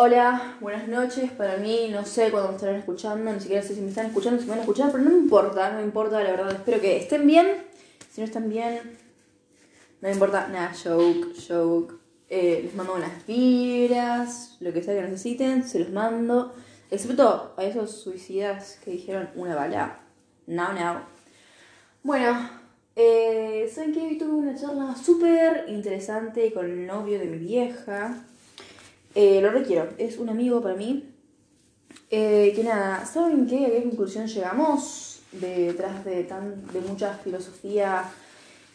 Hola, buenas noches. Para mí, no sé cuándo me estarán escuchando, ni siquiera sé si me están escuchando, si me van a escuchar, pero no me importa, no me importa, la verdad. Espero que estén bien. Si no están bien, no me importa nada. Joke, joke. Eh, les mando unas vibras, lo que sea que necesiten, se los mando. Excepto a esos suicidas que dijeron una bala. Now, now. Bueno, eh, ¿saben qué? Hoy tuve una charla súper interesante con el novio de mi vieja. Eh, lo requiero, es un amigo para mí. Eh, que nada, ¿saben qué? ¿A qué conclusión llegamos detrás de, tan, de mucha filosofía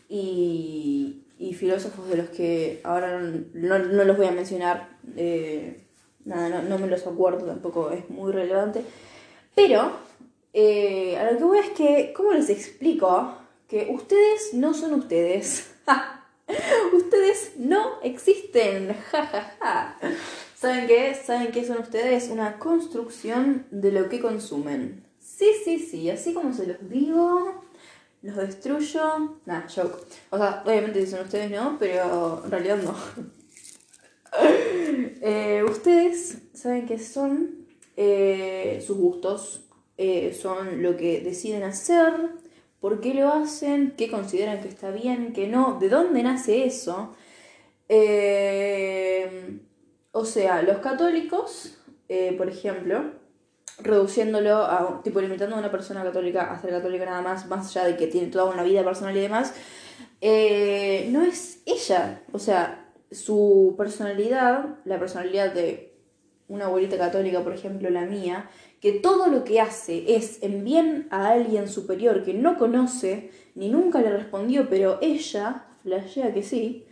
y, y filósofos de los que ahora no, no los voy a mencionar? Eh, nada, no, no me los acuerdo tampoco, es muy relevante. Pero a lo que voy es que, ¿cómo les explico que ustedes no son ustedes? ustedes no existen. Ja, ja, ja. ¿Saben qué? ¿Saben qué son ustedes? Una construcción de lo que consumen. Sí, sí, sí, así como se los digo, los destruyo. Nah, joke. O sea, obviamente son ustedes, ¿no? Pero en realidad no. Eh, ustedes saben que son eh, sus gustos, eh, son lo que deciden hacer, por qué lo hacen, qué consideran que está bien, qué no, de dónde nace eso. Eh, o sea, los católicos, eh, por ejemplo, reduciéndolo a, tipo, limitando a una persona católica a ser católica nada más, más allá de que tiene toda una vida personal y demás, eh, no es ella. O sea, su personalidad, la personalidad de una abuelita católica, por ejemplo, la mía, que todo lo que hace es en bien a alguien superior que no conoce, ni nunca le respondió, pero ella, flashea que sí,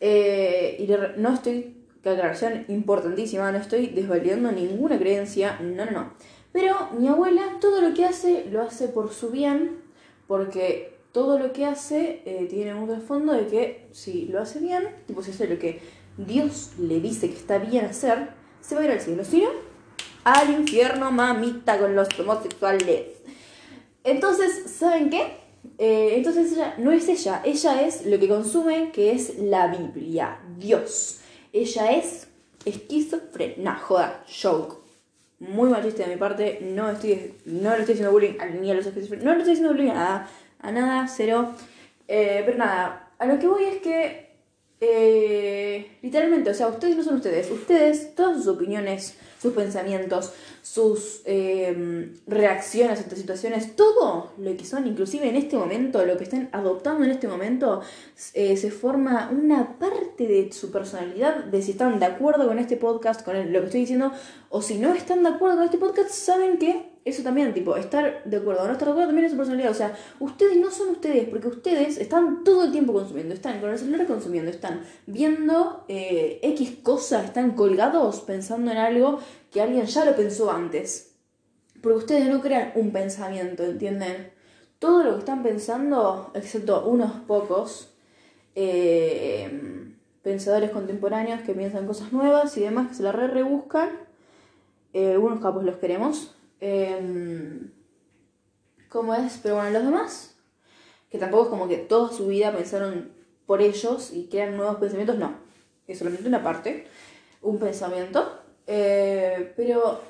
eh, y le- no estoy, que aclaración importantísima, no estoy desvalidando ninguna creencia, no, no, no. Pero mi abuela todo lo que hace lo hace por su bien, porque todo lo que hace eh, tiene un trasfondo de que si lo hace bien, tipo si hace lo que Dios le dice que está bien hacer, se va a ir al cielo. No, al infierno, mamita, con los homosexuales. Entonces, ¿saben qué? Eh, entonces ella no es ella, ella es lo que consume, que es la Biblia, Dios. Ella es esquizofrenia, joda, joke. Muy machista de mi parte, no estoy, no le estoy haciendo bullying ni a los esquizofrénicos, no le estoy haciendo bullying a nada, a nada, cero. Eh, pero nada, a lo que voy es que eh, literalmente, o sea, ustedes no son ustedes. Ustedes, todas sus opiniones, sus pensamientos, sus eh, reacciones ante situaciones, todo lo que son, inclusive en este momento, lo que están adoptando en este momento, eh, se forma una parte de su personalidad, de si están de acuerdo con este podcast, con lo que estoy diciendo, o si no están de acuerdo con este podcast, saben que eso también, tipo, estar de acuerdo o no estar de acuerdo también es su personalidad. O sea, ustedes no son ustedes, porque ustedes están todo el tiempo consumiendo, están con el celular consumiendo, están viendo eh, X cosas, están colgados pensando en algo que alguien ya lo pensó antes. Porque ustedes no crean un pensamiento, ¿entienden? Todo lo que están pensando, excepto unos pocos eh, pensadores contemporáneos que piensan cosas nuevas y demás, que se la re rebuscan. Eh, algunos capos los queremos. Eh, ¿Cómo es? Pero bueno, los demás, que tampoco es como que toda su vida pensaron por ellos y crean nuevos pensamientos, no. Es solamente una parte, un pensamiento. Eh, pero,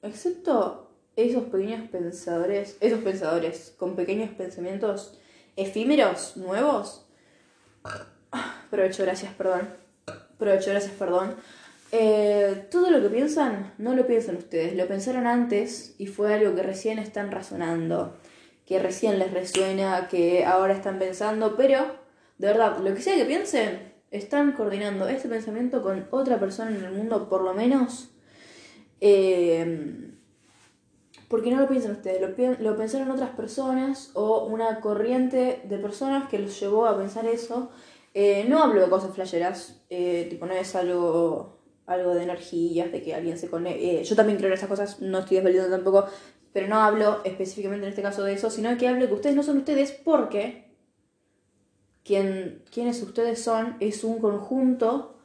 excepto esos pequeños pensadores, esos pensadores con pequeños pensamientos efímeros, nuevos. Provecho, gracias, perdón. Provecho, gracias, perdón. Eh, todo lo que piensan, no lo piensan ustedes, lo pensaron antes y fue algo que recién están razonando, que recién les resuena, que ahora están pensando, pero de verdad, lo que sea que piensen, están coordinando este pensamiento con otra persona en el mundo, por lo menos. eh, porque no lo piensan ustedes, lo, pensaron otras personas o una corriente de personas que los llevó a pensar eso. Eh, no hablo de cosas flasheras, tipo, no es algo, algo de energías, de que alguien se conecte. yo también creo en esas cosas, no estoy desvalidando tampoco, pero no hablo específicamente en este caso de eso, sino que hablo que ustedes no son ustedes porque quien, quienes ustedes son es un conjunto.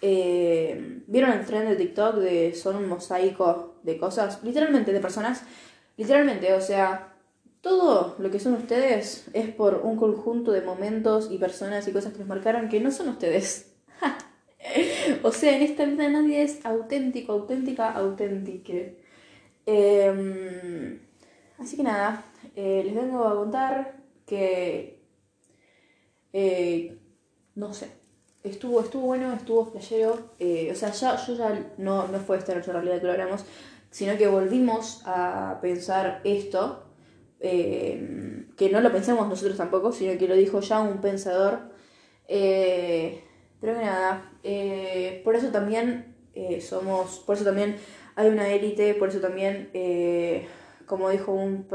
eh, ¿Vieron el tren de TikTok de son un mosaico de cosas? Literalmente, de personas. Literalmente, o sea, todo lo que son ustedes es por un conjunto de momentos y personas y cosas que los marcaron que no son ustedes. o sea, en esta vida nadie es auténtico, auténtica, auténtica. Em, así que nada, eh, les vengo a contar que... Eh, no sé, estuvo, estuvo bueno, estuvo flashero. Eh, o sea, ya, yo ya no, no fue esta nuestra realidad que lo hablamos, sino que volvimos a pensar esto. que no lo pensamos nosotros tampoco, sino que lo dijo ya un pensador. Pero que nada, por eso también somos, por eso también hay una élite, por eso también, eh, como dijo un,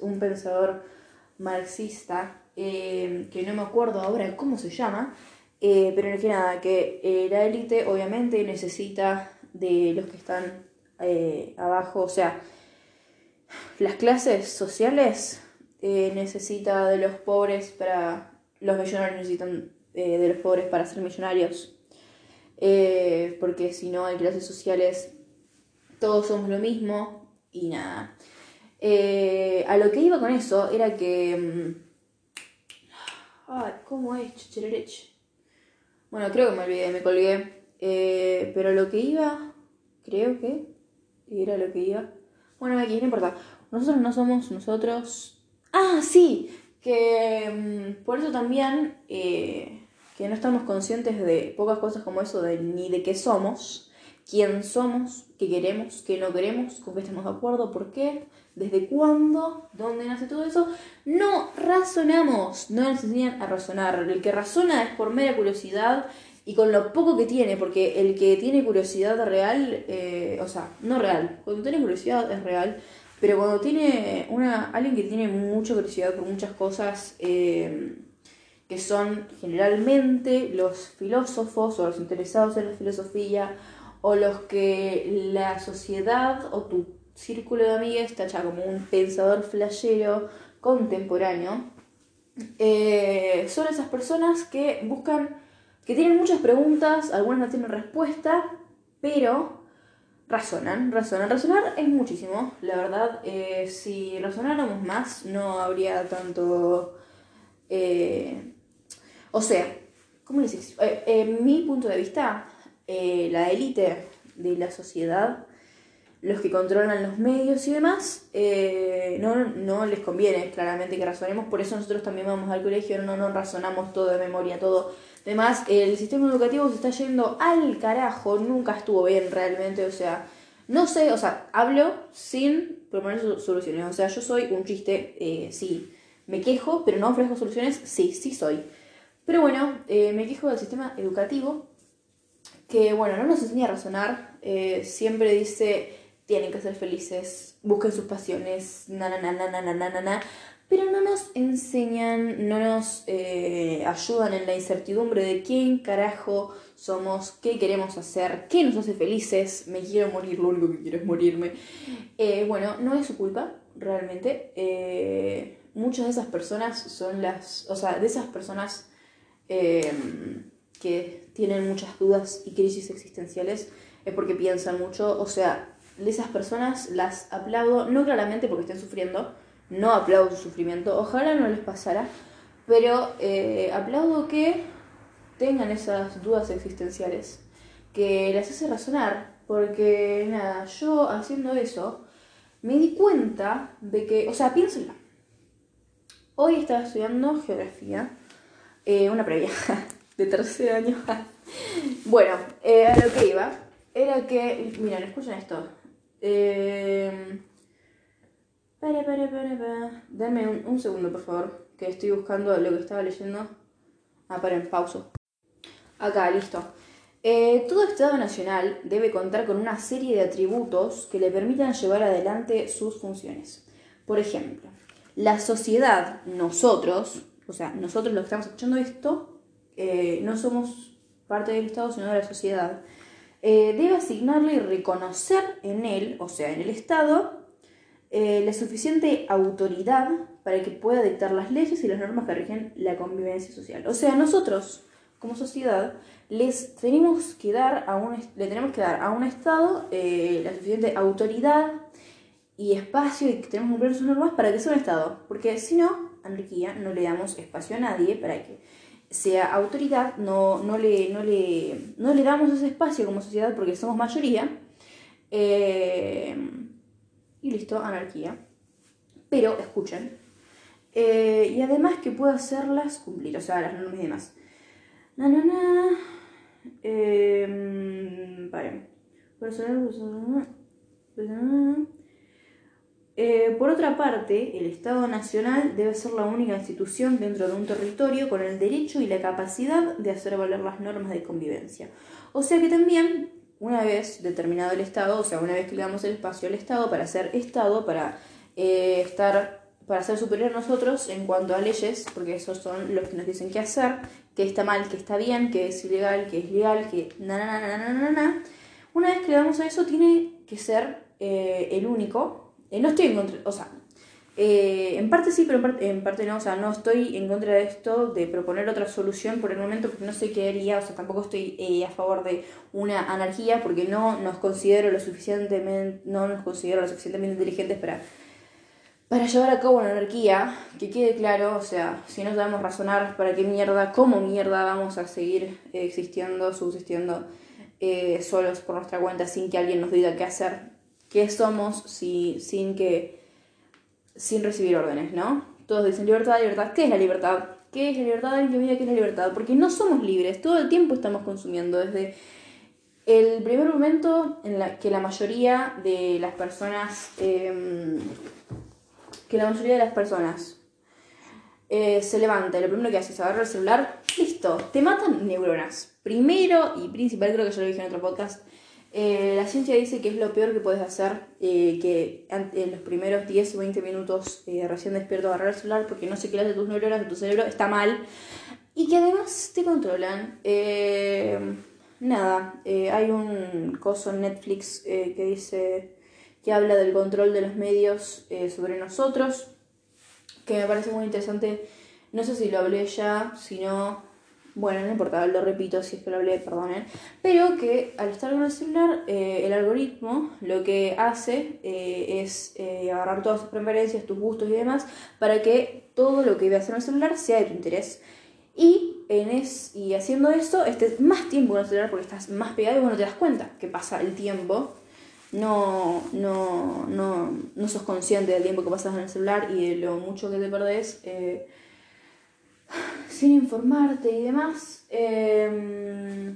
un pensador marxista, eh, que no me acuerdo ahora cómo se llama, eh, pero que nada, que la élite obviamente necesita de los que están abajo, o sea, las clases sociales necesita de los pobres para, los millonarios necesitan de los pobres para ser millonarios, porque si no hay clases sociales todos somos lo mismo y nada. Eh, a lo que iba con eso era que... Mm, ay, ¿cómo es? Chichererech. Bueno, creo que me olvidé, me colgué. Eh, pero lo que iba, creo que era lo que iba. Bueno, aquí no importa. Nosotros no somos nosotros. Ah, sí, que mm, por eso también eh, que no estamos conscientes de pocas cosas como eso, de ni de qué somos quién somos, qué queremos, qué no queremos, con qué estamos de acuerdo, por qué, desde cuándo, dónde nace todo eso. No razonamos, no nos enseñan a razonar. El que razona es por mera curiosidad y con lo poco que tiene, porque el que tiene curiosidad real, eh, o sea, no real, cuando tiene curiosidad es real, pero cuando tiene una, alguien que tiene mucha curiosidad por muchas cosas, eh, que son generalmente los filósofos o los interesados en la filosofía o los que la sociedad o tu círculo de amigos tacha como un pensador flashero contemporáneo, eh, son esas personas que buscan, que tienen muchas preguntas, algunas no tienen respuesta, pero razonan, razonan. Razonar es muchísimo, la verdad. Eh, si razonáramos más, no habría tanto... Eh, o sea, ¿cómo les digo? en mi punto de vista, eh, la élite de la sociedad, los que controlan los medios y demás, eh, no, les conviene claramente que razonemos, por eso nosotros también vamos al colegio, no nos razonamos todo de memoria, todo. Además, el sistema educativo se está yendo al carajo, nunca estuvo bien realmente, o sea, no sé, o sea, hablo sin proponer soluciones, o sea, yo soy un chiste, eh, sí, me quejo, pero no ofrezco soluciones, sí, sí soy. Pero bueno, me quejo del sistema educativo que, bueno, no nos enseña a razonar, eh, siempre dice, tienen que ser felices, busquen sus pasiones, na, na, na, na, na, na, na, pero no nos enseñan, no nos eh, ayudan en la incertidumbre de quién carajo somos, qué queremos hacer, qué nos hace felices, me quiero morir, lo único que quiero es morirme. Eh, bueno, no es su culpa, realmente. muchas de esas personas son las, o sea, de esas personas que tienen muchas dudas y crisis existenciales es porque piensan mucho. O sea, esas personas las aplaudo, no claramente porque estén sufriendo, no aplaudo su sufrimiento, ojalá no les pasara, pero eh, aplaudo que tengan esas dudas existenciales, que las hace razonar, porque nada, yo haciendo eso me di cuenta de que, o sea, piénsenlo. Hoy estaba estudiando geografía, eh, una previa. de tercer año. bueno, eh, a lo que iba era que. Miren, escuchen esto. Eh, para, para, para, para. Un, segundo, por favor. Que estoy buscando lo que estaba leyendo. Ah, en pauso. Acá, listo. Eh, todo Estado nacional debe contar con una serie de atributos que le permitan llevar adelante sus funciones. Por ejemplo, la sociedad, nosotros, o sea, nosotros los que estamos escuchando esto, eh, no somos parte del Estado, sino de la sociedad, eh, debe asignarle y reconocer en él, o sea, en el Estado, eh, la suficiente autoridad para que pueda dictar las leyes y las normas que rigen la convivencia social. O sea, nosotros, como sociedad, les tenemos que dar a un, le tenemos que dar a un Estado la suficiente autoridad y espacio y que tenemos que cumplir sus normas para que sea un Estado. Porque si no, anarquía, no le damos espacio a nadie para que sea autoridad, no, no, le, no, le, no le damos ese espacio como sociedad porque somos mayoría. Eh, y listo, anarquía. Pero escuchen. Eh, y además que pueda hacerlas cumplir, o sea, las normas y demás. Na, na, na. Eh, vale. Eh, por otra parte, el Estado Nacional debe ser la única institución dentro de un territorio con el derecho y la capacidad de hacer valer las normas de convivencia. O sea que también, una vez determinado el Estado, o sea, una vez que le damos el espacio al Estado para ser Estado, para eh, estar, para ser superior a nosotros en cuanto a leyes, porque esos son los que nos dicen qué hacer, qué está mal, qué está bien, qué es ilegal, qué es legal, qué na na na na na na. Una vez que le damos a eso, tiene que ser eh, el único eh, no estoy en contra, o sea, eh, en parte sí, pero en parte, no, o sea, no estoy en contra de esto, de proponer otra solución por el momento, porque no sé qué haría, o sea, tampoco estoy eh, a favor de una anarquía, porque no nos considero lo suficientemente, no nos considero lo suficientemente inteligentes para, para llevar a cabo una anarquía, que quede claro, o sea, si no sabemos razonar para qué mierda, cómo mierda vamos a seguir existiendo, subsistiendo solos por nuestra cuenta sin que alguien nos diga qué hacer, qué somos si, sin que sin recibir órdenes, ¿no? Todos dicen libertad, libertad. ¿Qué es la libertad? ¿Qué es la libertad? Que es la libertad, porque no somos libres, todo el tiempo estamos consumiendo, desde el primer momento en la que la mayoría de las personas, em, que la mayoría de las personas eh, se levanta y lo primero que hace es agarrar el celular, listo, te matan neuronas. Primero y principal, creo que yo lo dije en otro podcast, eh, la ciencia dice que es lo peor que puedes hacer, eh, que en los primeros 10 o 20 minutos eh, recién despierto agarrar el celular porque no sé qué de tus neuronas, tu cerebro, está mal. Y que además te controlan. nada, hay un coso en Netflix que dice que habla del control de los medios sobre nosotros, que me parece muy interesante. No sé si lo hablé ya, si no, bueno, no importa, lo repito si es que lo hablé, perdonen, pero que al estar con el celular, eh, el algoritmo lo que hace eh, es eh, agarrar todas tus preferencias, tus gustos y demás, para que todo lo que veas en el celular sea de tu interés. Y, en es, y haciendo eso, estés más tiempo en el celular porque estás más pegado y bueno, te das cuenta que pasa el tiempo. No, no, no, no sos consciente del tiempo que pasas en el celular y de lo mucho que te perdés sin informarte y demás, eh,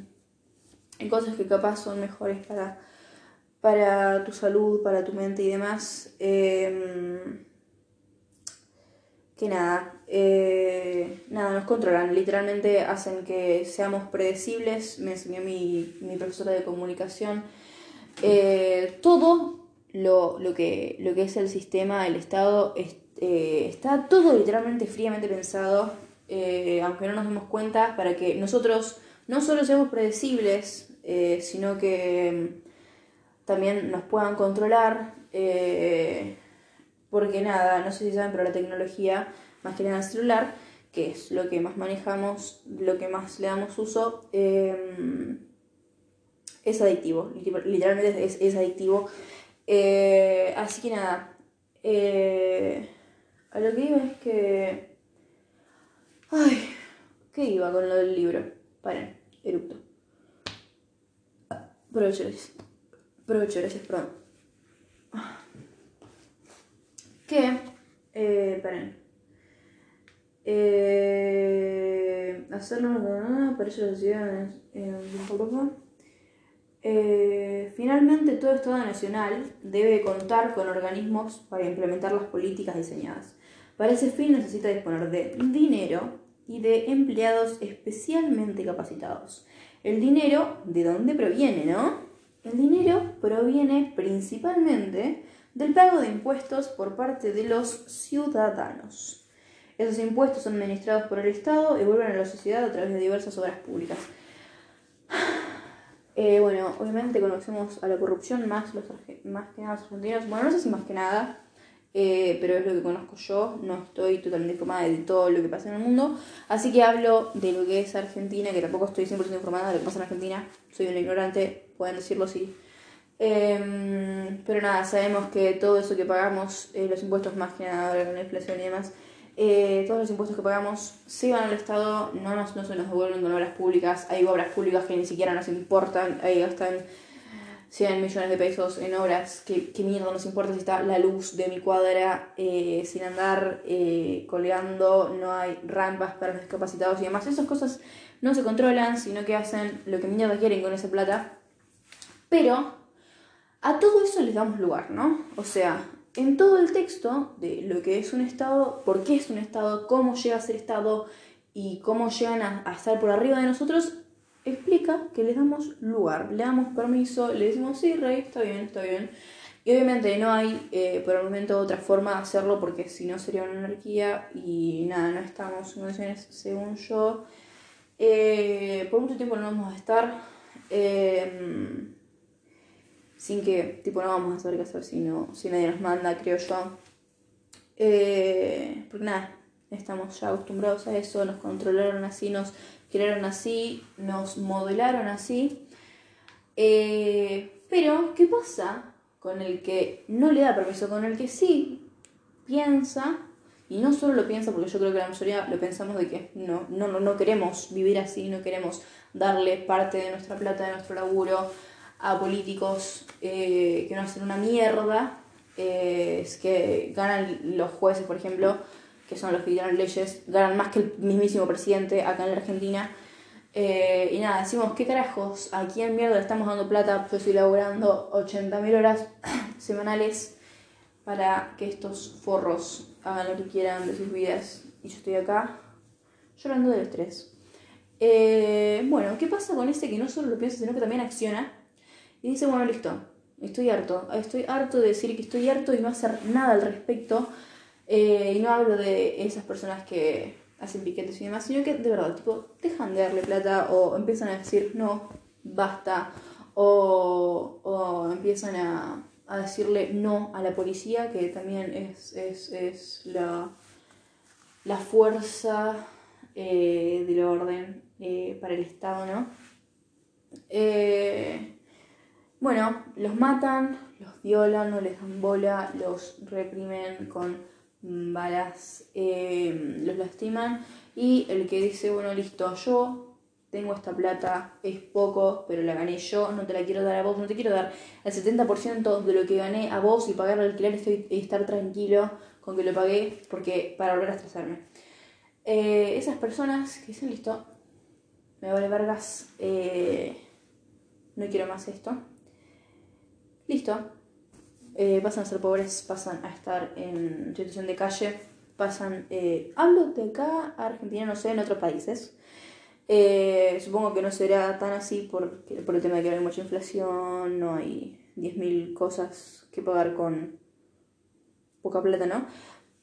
en cosas que capaz son mejores para, para tu salud, para tu mente y demás, em, que nada, eh, nada, nos controlan, literalmente hacen que seamos predecibles, me enseñó mi, mi profesora de comunicación, eh, todo lo, lo, que, lo que es el sistema, el Estado, eh, está todo literalmente fríamente pensado eh, aunque no nos demos cuenta, para que nosotros no solo seamos predecibles, eh, sino que mm, también nos puedan controlar, eh, porque nada, no sé si saben, pero la tecnología, más que nada el celular, que es lo que más manejamos, lo que más le damos uso, es adictivo, literalmente es, es adictivo. así que nada, a lo que digo es que Ay, ¿qué iba con lo del libro? Paren, eructo. Provecho, gracias. Provecho, gracias, perdón. ¿Qué? Eh, paren. Eh, hacernos para ello las ciudades. Eh, finalmente, todo Estado nacional debe contar con organismos para implementar las políticas diseñadas. Para ese fin necesita disponer de dinero, y de empleados especialmente capacitados. El dinero, ¿de dónde proviene, no? El dinero proviene principalmente del pago de impuestos por parte de los ciudadanos. Esos impuestos son administrados por el Estado y vuelven a la sociedad a través de diversas obras públicas. Eh, bueno, obviamente conocemos a la corrupción más, los, más que nada los argentinos. Bueno, no sé si más que nada, eh, pero es lo que conozco yo, no estoy totalmente informada de todo lo que pasa en el mundo, así que hablo de lo que es Argentina, que tampoco estoy 100% informada de lo que pasa en Argentina, soy una ignorante, pueden decirlo así. Em, pero nada, sabemos que todo eso que pagamos, eh, los impuestos más que nada, la inflación y demás, eh, todos los impuestos que pagamos se van al Estado, no, no se nos devuelven con obras públicas. Hay obras públicas que ni siquiera nos importan, ahí gastan 100 millones de pesos en obras. ¿Qué, qué mierda nos importa si está la luz de mi cuadra eh, sin andar eh, colgando? No hay rampas para los discapacitados y demás. Esas cosas no se controlan, sino que hacen lo que mierda quieren con esa plata. Pero a todo eso les damos lugar, ¿no? O sea, en todo el texto de lo que es un Estado, por qué es un Estado, cómo llega a ser Estado y cómo llegan a, estar por arriba de nosotros, explica que les damos lugar, le damos permiso, le decimos, sí, rey, está bien, está bien. Y obviamente no hay eh, por el momento otra forma de hacerlo porque si no sería una anarquía y nada, no estamos en condiciones, según yo. Eh, por mucho tiempo no vamos a estar. Eh, sin que, tipo, no vamos a saber qué hacer si, si nadie nos manda, creo yo. Eh, porque nada, estamos ya acostumbrados a eso, nos controlaron así, nos crearon así, nos modelaron así. Eh, pero, ¿qué pasa con el que no le da permiso? Con el que sí piensa, y no solo lo piensa, porque yo creo que la mayoría lo pensamos de que no, no, no, no queremos vivir así, no queremos darle parte de nuestra plata, de nuestro laburo, a políticos eh, que no hacen una mierda, eh, que ganan los jueces, por ejemplo, que son los que dieron leyes, ganan más que el mismísimo presidente acá en la Argentina. Eh, y nada, decimos, ¿qué carajos? ¿A quién mierda le estamos dando plata? Yo estoy laburando 80.000 horas semanales para que estos forros hagan lo que quieran de sus vidas. Y yo estoy acá llorando del estrés. bueno, ¿qué pasa con ese que no solo lo piensa, sino que también acciona? Y dice, bueno, listo, estoy harto, estoy harto de decir que estoy harto y no hacer nada al respecto. Eh, y no hablo de esas personas que hacen piquetes y demás, sino que de verdad, tipo, dejan de darle plata o empiezan a decir, no, basta, o, o empiezan a, a, decirle no a la policía, que también es, es, es la, la fuerza eh, del orden eh, para el Estado, ¿no? Eh, bueno, los matan, los violan, no les dan bola, los reprimen con balas, eh, los lastiman y el que dice, bueno, listo, yo tengo esta plata, es poco, pero la gané yo, no te la quiero dar a vos, no te quiero dar el 70% de lo que gané a vos y pagar el alquiler estoy, y estar tranquilo con que lo pagué porque para volver a estresarme. Eh, esas personas que dicen, listo, me vale vergas, eh, no quiero más esto listo. Eh, pasan a ser pobres, pasan a estar en situación de calle, pasan... Eh, hablo de acá a Argentina, no sé, en otros países. Eh, supongo que no será tan así por, por el tema de que hay mucha inflación, no hay 10.000 cosas que pagar con poca plata, ¿no?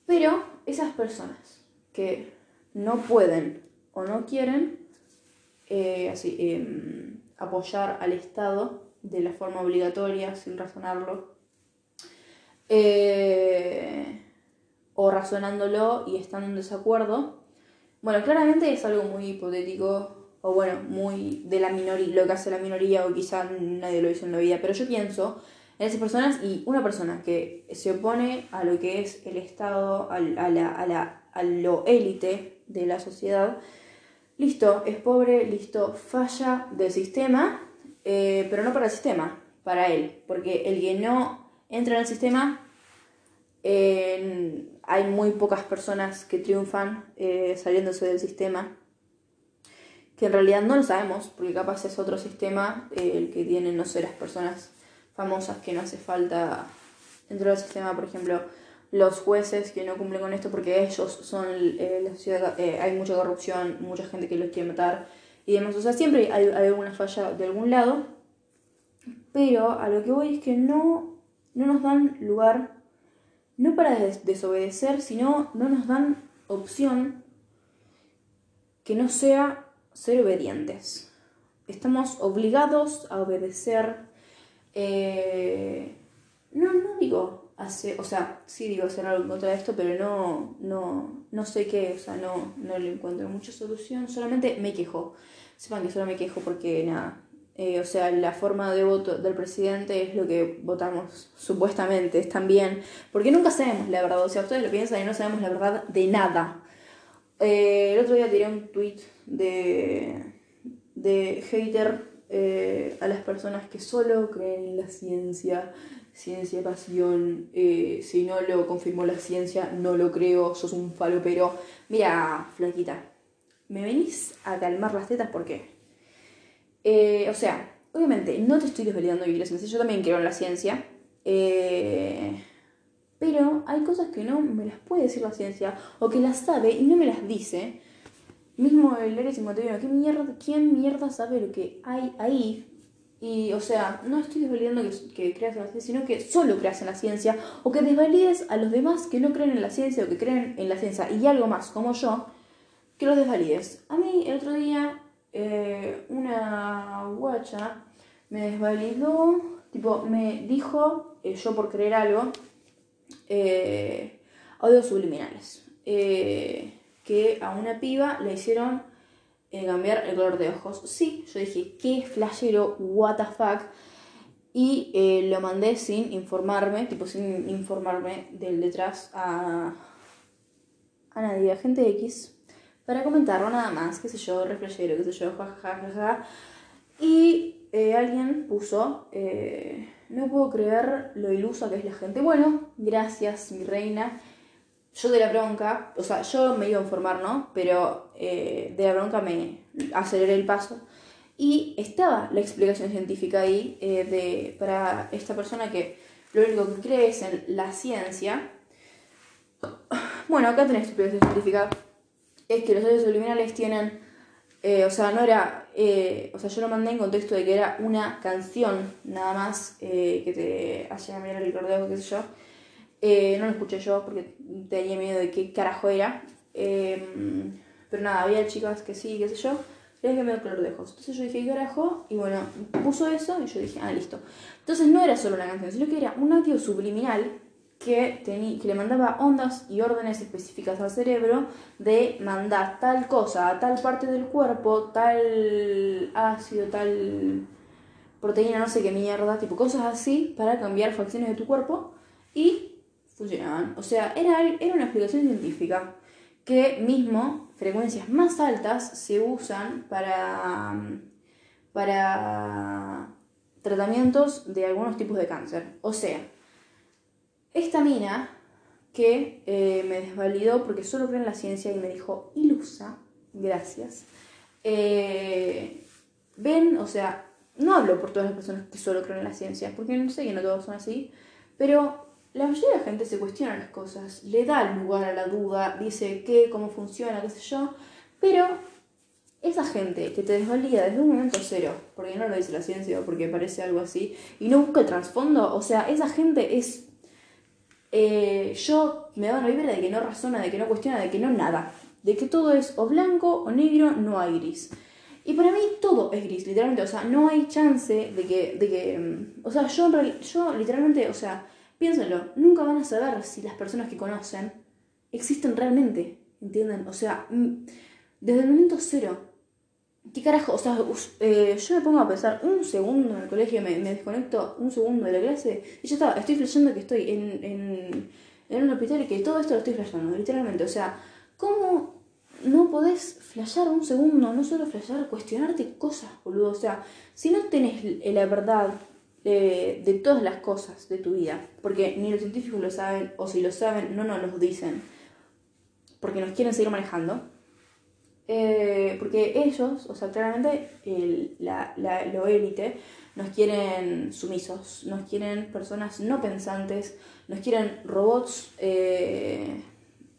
Pero esas personas que no pueden o no quieren así, em, apoyar al Estado de la forma obligatoria, sin razonarlo, eh, o razonándolo y estando en desacuerdo. Bueno, claramente es algo muy hipotético, o bueno, muy de la minoría, lo que hace la minoría, o quizá nadie lo hizo en la vida, pero yo pienso en esas personas y una persona que se opone a lo que es el Estado, a, la, a, la, a lo élite de la sociedad, listo, es pobre, listo, falla del sistema eh, pero no para el sistema, para él, porque el que no entra en el sistema, hay muy pocas personas que triunfan eh, saliéndose del sistema, que en realidad no lo sabemos, porque capaz es otro sistema eh, el que tienen, no sé, las personas famosas que no hace falta dentro del sistema, por ejemplo, los jueces que no cumplen con esto porque ellos son la sociedad, hay mucha corrupción, mucha gente que los quiere matar y demás. O sea, siempre hay, alguna falla de algún lado, pero a lo que voy es que no, no nos dan lugar, no para desobedecer, sino no nos dan opción que no sea ser obedientes. Estamos obligados a obedecer. Eh, no, no digo hacer, o sea, sí digo hacer algo en contra de esto, pero no, no, no sé qué, o sea, no, no le encuentro mucha solución, solamente me quejo. Sepan que solo me quejo porque nada, eh, o sea, la forma de voto del presidente es lo que votamos, supuestamente, están bien, porque nunca sabemos la verdad, o sea, ustedes lo piensan y no sabemos la verdad de nada. Eh, el otro día tiré un tweet de, de hater eh, a las personas que solo creen en la ciencia, ciencia, pasión, si no lo confirmó la ciencia, no lo creo, sos un falo, pero mira, flaquita, ¿me venís a calmar las tetas? ¿Por qué? Eh, o sea, obviamente no te estoy desvalidando vivir ciencia, yo también creo en la ciencia, eh, pero hay cosas que no me las puede decir la ciencia o que las sabe y no me las dice. Mismo el Eres 51, ¿qué ¿quién mierda sabe lo que hay ahí? Y, o sea, no estoy desvalidando que, que, creas en la ciencia, sino que solo creas en la ciencia, o que desvalides a los demás que no creen en la ciencia o que creen en la ciencia, y algo más, como yo, que los desvalides. A mí el otro día eh, una guacha me desvalidó, tipo, me dijo, eh, yo por creer algo, eh, audios subliminales. que a una piba le hicieron cambiar el color de ojos. Sí, yo dije, qué flashero, what the fuck. Y lo mandé sin informarme, tipo sin informarme del detrás a, a nadie, a gente X para comentarlo nada más, qué sé yo, reflejero, qué sé yo, jajajaja. Y eh, alguien puso, eh, no puedo creer lo ilusa que es la gente. Bueno, gracias, mi reina. Yo de la bronca, o sea, yo me iba a informar, ¿no? Pero eh, de la bronca me aceleré el paso. Y estaba la explicación científica ahí de, para esta persona que lo único que cree es en la ciencia. Bueno, acá tenés explicación científica es que los audios subliminales tienen, eh, o sea, no era, eh, o sea, yo lo mandé en contexto de que era una canción nada más eh, que te hacía mirar el cordero, qué sé yo. no lo escuché yo porque tenía miedo de qué carajo era. Em, pero nada, había chicas que sí, qué sé yo. Les que color de ojos. Entonces yo dije, ¿qué carajo? Y bueno, puso eso y yo dije, ah, listo. Entonces no era solo una canción, sino que era un audio subliminal que, que le mandaba ondas y órdenes específicas al cerebro de mandar tal cosa a tal parte del cuerpo, tal ácido, tal proteína, no sé qué mierda, tipo cosas así, para cambiar facciones de tu cuerpo y funcionaban. O sea, era, era una explicación científica que mismo frecuencias más altas se usan para, para tratamientos de algunos tipos de cáncer. O sea, esta mina que eh, me desvalidó porque solo cree en la ciencia y me dijo, ilusa, gracias. Eh, ven, o sea, no hablo por todas las personas que solo creen en la ciencia, porque no sé que no todos son así, pero la mayoría de la gente se cuestiona las cosas, le da lugar a la duda, dice qué, cómo funciona, qué sé yo, pero esa gente que te desvalida desde un momento cero, porque no lo dice la ciencia o porque parece algo así, y no busca el trasfondo, o sea, esa gente es eh, yo me da una vibra de que no razona, de que no cuestiona, de que no nada. De que todo es o blanco o negro, no hay gris. Y para mí todo es gris, literalmente. O sea, no hay chance de que. De que mm, o sea, yo, yo literalmente, o sea, piénsenlo, nunca van a saber si las personas que conocen existen realmente. ¿Entienden? O sea, mm, desde el momento cero ¿Qué carajo? O sea, eh, yo me pongo a pensar un segundo en el colegio, me, desconecto un segundo de la clase y ya está, estoy flasheando que estoy en, en, en un hospital y que todo esto lo estoy flasheando, literalmente. O sea, ¿cómo no podés flashear un segundo? No solo flashear, cuestionarte cosas, boludo. O sea, si no tenés la verdad de, de todas las cosas de tu vida, porque ni los científicos lo saben, o si lo saben, no nos lo dicen, porque nos quieren seguir manejando eh, porque ellos, o sea, claramente el, la, la, lo élite, nos quieren sumisos, nos quieren personas no pensantes, nos quieren robots eh,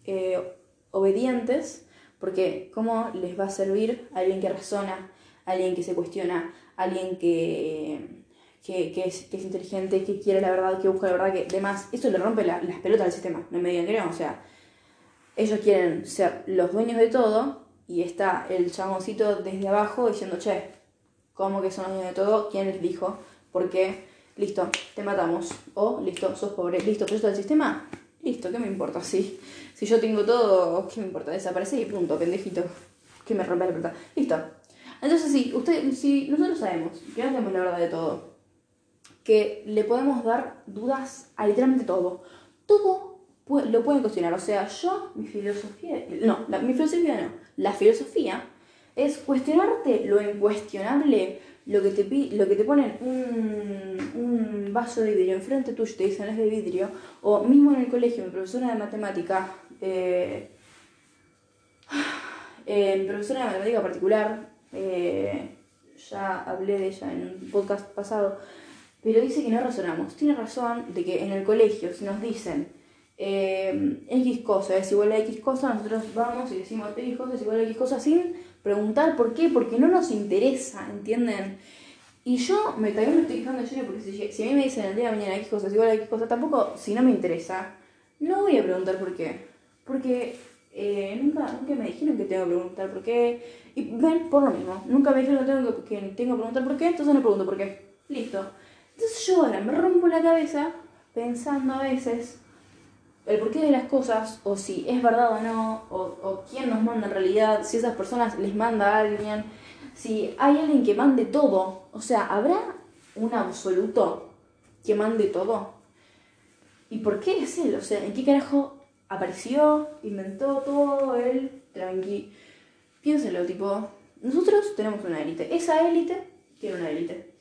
eh, obedientes, porque ¿cómo les va a servir alguien que razona, alguien que se cuestiona, alguien que, que, que, es, inteligente, que quiere la verdad, que busca la verdad, que demás? Eso le rompe las pelotas al sistema, no me digan que no, o sea, ellos quieren ser los dueños de todo y está el chamoncito desde abajo diciendo, che, ¿cómo que son los de todo? ¿Quién les dijo? ¿Por qué? Listo, te matamos. O, listo, sos pobre. Listo, pero el sistema. Listo, ¿qué me importa? Si, yo tengo todo, ¿qué me importa? Desaparece y punto, pendejito. Que me rompe la puerta. Listo. Entonces sí, usted, si nosotros sabemos que no tenemos la verdad de todo, que le podemos dar dudas a literalmente todo, todo lo pueden cuestionar. O sea, yo, mi filosofía, no, mi filosofía no, la filosofía es cuestionarte lo incuestionable, lo que te, lo que te ponen un, vaso de vidrio enfrente tuyo y te dicen es de vidrio, o mismo en el colegio, mi profesora de matemática, eh, eh, mi profesora de matemática particular, eh, ya hablé de ella en un podcast pasado, pero dice que no razonamos. Tiene razón de que en el colegio, si nos dicen eh, X cosa es igual a X cosa, nosotros vamos y decimos X cosa es igual a X cosa sin preguntar por qué, porque no nos interesa, ¿entienden? Y yo me, también me estoy quejando Junior porque si, si, a mí me dicen el día de mañana X cosa es igual a X cosa, tampoco, si no me interesa, no voy a preguntar por qué. Porque eh, nunca, nunca me dijeron que tengo que preguntar por qué. Y ven, por lo mismo, nunca me dijeron que tengo que, que tengo que preguntar por qué, entonces no pregunto por qué. Listo. Entonces yo ahora me rompo la cabeza pensando a veces el porqué de las cosas, o si es verdad o no, o, quién nos manda en realidad, si esas personas les manda alguien, si hay alguien que mande todo, o sea, ¿habrá un absoluto que mande todo? ¿Y por qué es él? O sea, ¿en qué carajo apareció, inventó todo él, tranqui? Piénselo, tipo, nosotros tenemos una élite, esa élite tiene una élite.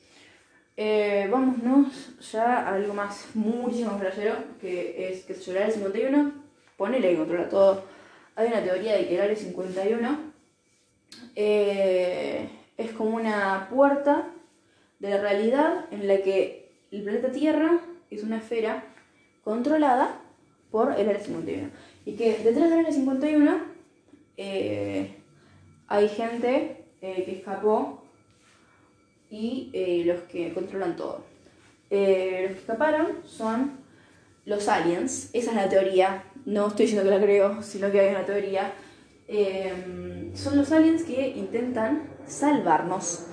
Eh, vámonos ya a algo más, muchísimo flashero, que es que se el área 51, ponele y controla todo. Hay una teoría de que el área 51 eh, es como una puerta de la realidad en la que el planeta Tierra es una esfera controlada por el área 51. Y que detrás del área 51 eh, hay gente que escapó y eh, los que controlan todo. Eh, los que escaparon son los aliens, esa es la teoría, no estoy diciendo que la creo, sino que hay una teoría. Eh, son los aliens que intentan salvarnos.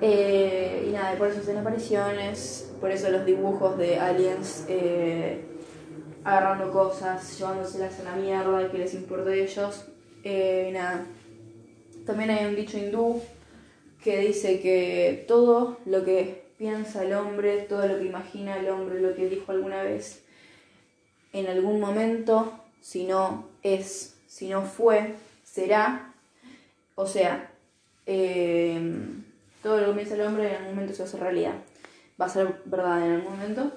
y nada, por eso hacen apariciones, por eso los dibujos de aliens agarrando cosas, llevándoselas a la mierda, que les importa de ellos. y nada. También hay un dicho hindú que dice que todo lo que piensa el hombre, todo lo que imagina el hombre, lo que dijo alguna vez, en algún momento, si no es, si no fue, será. O sea, em, todo lo que piensa el hombre en algún momento se hacer realidad. Va a ser verdad en algún momento.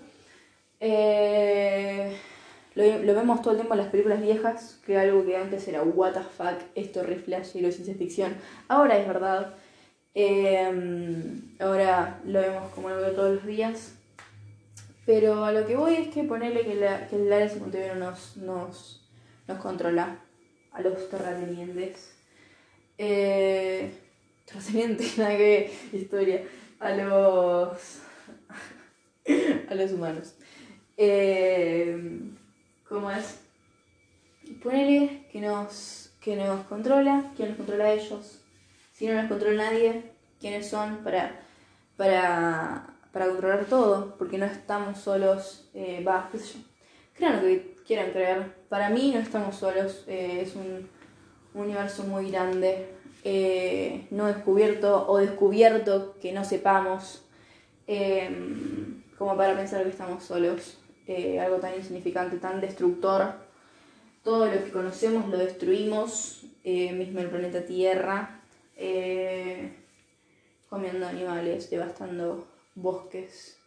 Eh, lo, vemos todo el tiempo en las películas viejas, que algo que antes era what the fuck, esto rifle y lo ciencia ficción, ahora es verdad. Em, ahora lo vemos como algo de todos los días. Pero a lo que voy es que ponerle que, la, que el área 51 nos, nos, nos controla a los terratenientes. Eh, terratenientes, nada que historia. A los. a los humanos. Eh, ¿Cómo es? Ponele que nos, que nos controla, ¿quién nos controla a ellos? Si no los controla nadie, ¿quiénes son para, para, para controlar todo? Porque no estamos solos, eh, va, qué sé yo. Crean lo que quieran creer. Para mí no estamos solos, eh, es un universo muy grande, eh, no descubierto o descubierto que no sepamos, como para pensar que estamos solos. algo tan insignificante, tan destructor. Todo lo que conocemos lo destruimos, mismo el planeta Tierra eh, comiendo animales, devastando bosques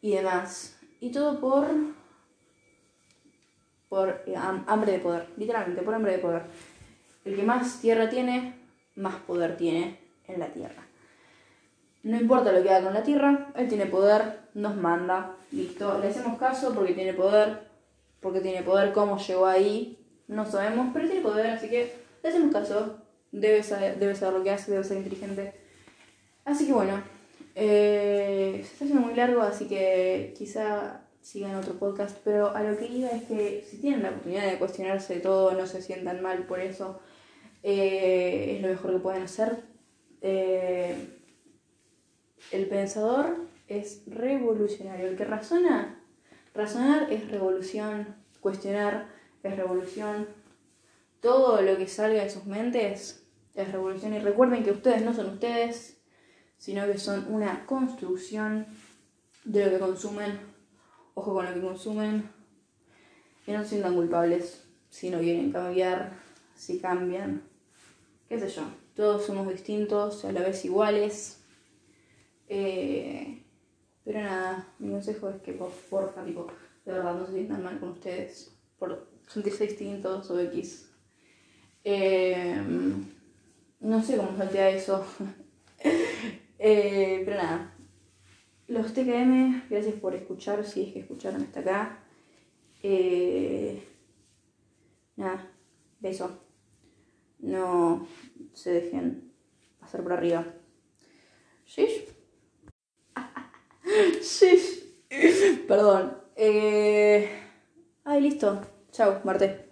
y demás. Y todo por, por eh, hambre de poder, literalmente, por hambre de poder. El que más tierra tiene, más poder tiene en la tierra. No importa lo que haga con la tierra, él tiene poder, nos manda, listo. Le hacemos caso porque tiene poder, porque tiene poder, cómo llegó ahí, no sabemos, pero tiene poder, así que le hacemos caso, debe saber, debe saber lo que hace, debe ser inteligente. Así que bueno, eh, se está haciendo muy largo, así que quizá sigan otro podcast, pero a lo que iba es que si tienen la oportunidad de cuestionarse todo, no se sientan mal por eso, eh, es lo mejor que pueden hacer. Eh, el pensador es revolucionario, el que razona, razonar es revolución, cuestionar es revolución, todo lo que salga de sus mentes es revolución. Y recuerden que ustedes no son ustedes, sino que son una construcción de lo que consumen. Ojo con lo que consumen. Y no se sientan culpables si no quieren cambiar, si cambian. Qué sé yo. Todos somos distintos, a la vez iguales. Eh, pero nada, mi consejo es que por porfa, tipo, de verdad no se sientan mal con ustedes por sentirse distintos o X. Eh, no sé cómo saltea eso. Eh, pero nada. Los TKM, gracias por escuchar, si es que escucharon hasta acá. Eh, nada, beso. No se dejen pasar por arriba. ¿Sí? sí. Perdón. Eh... Ay, listo. Chao, Marte.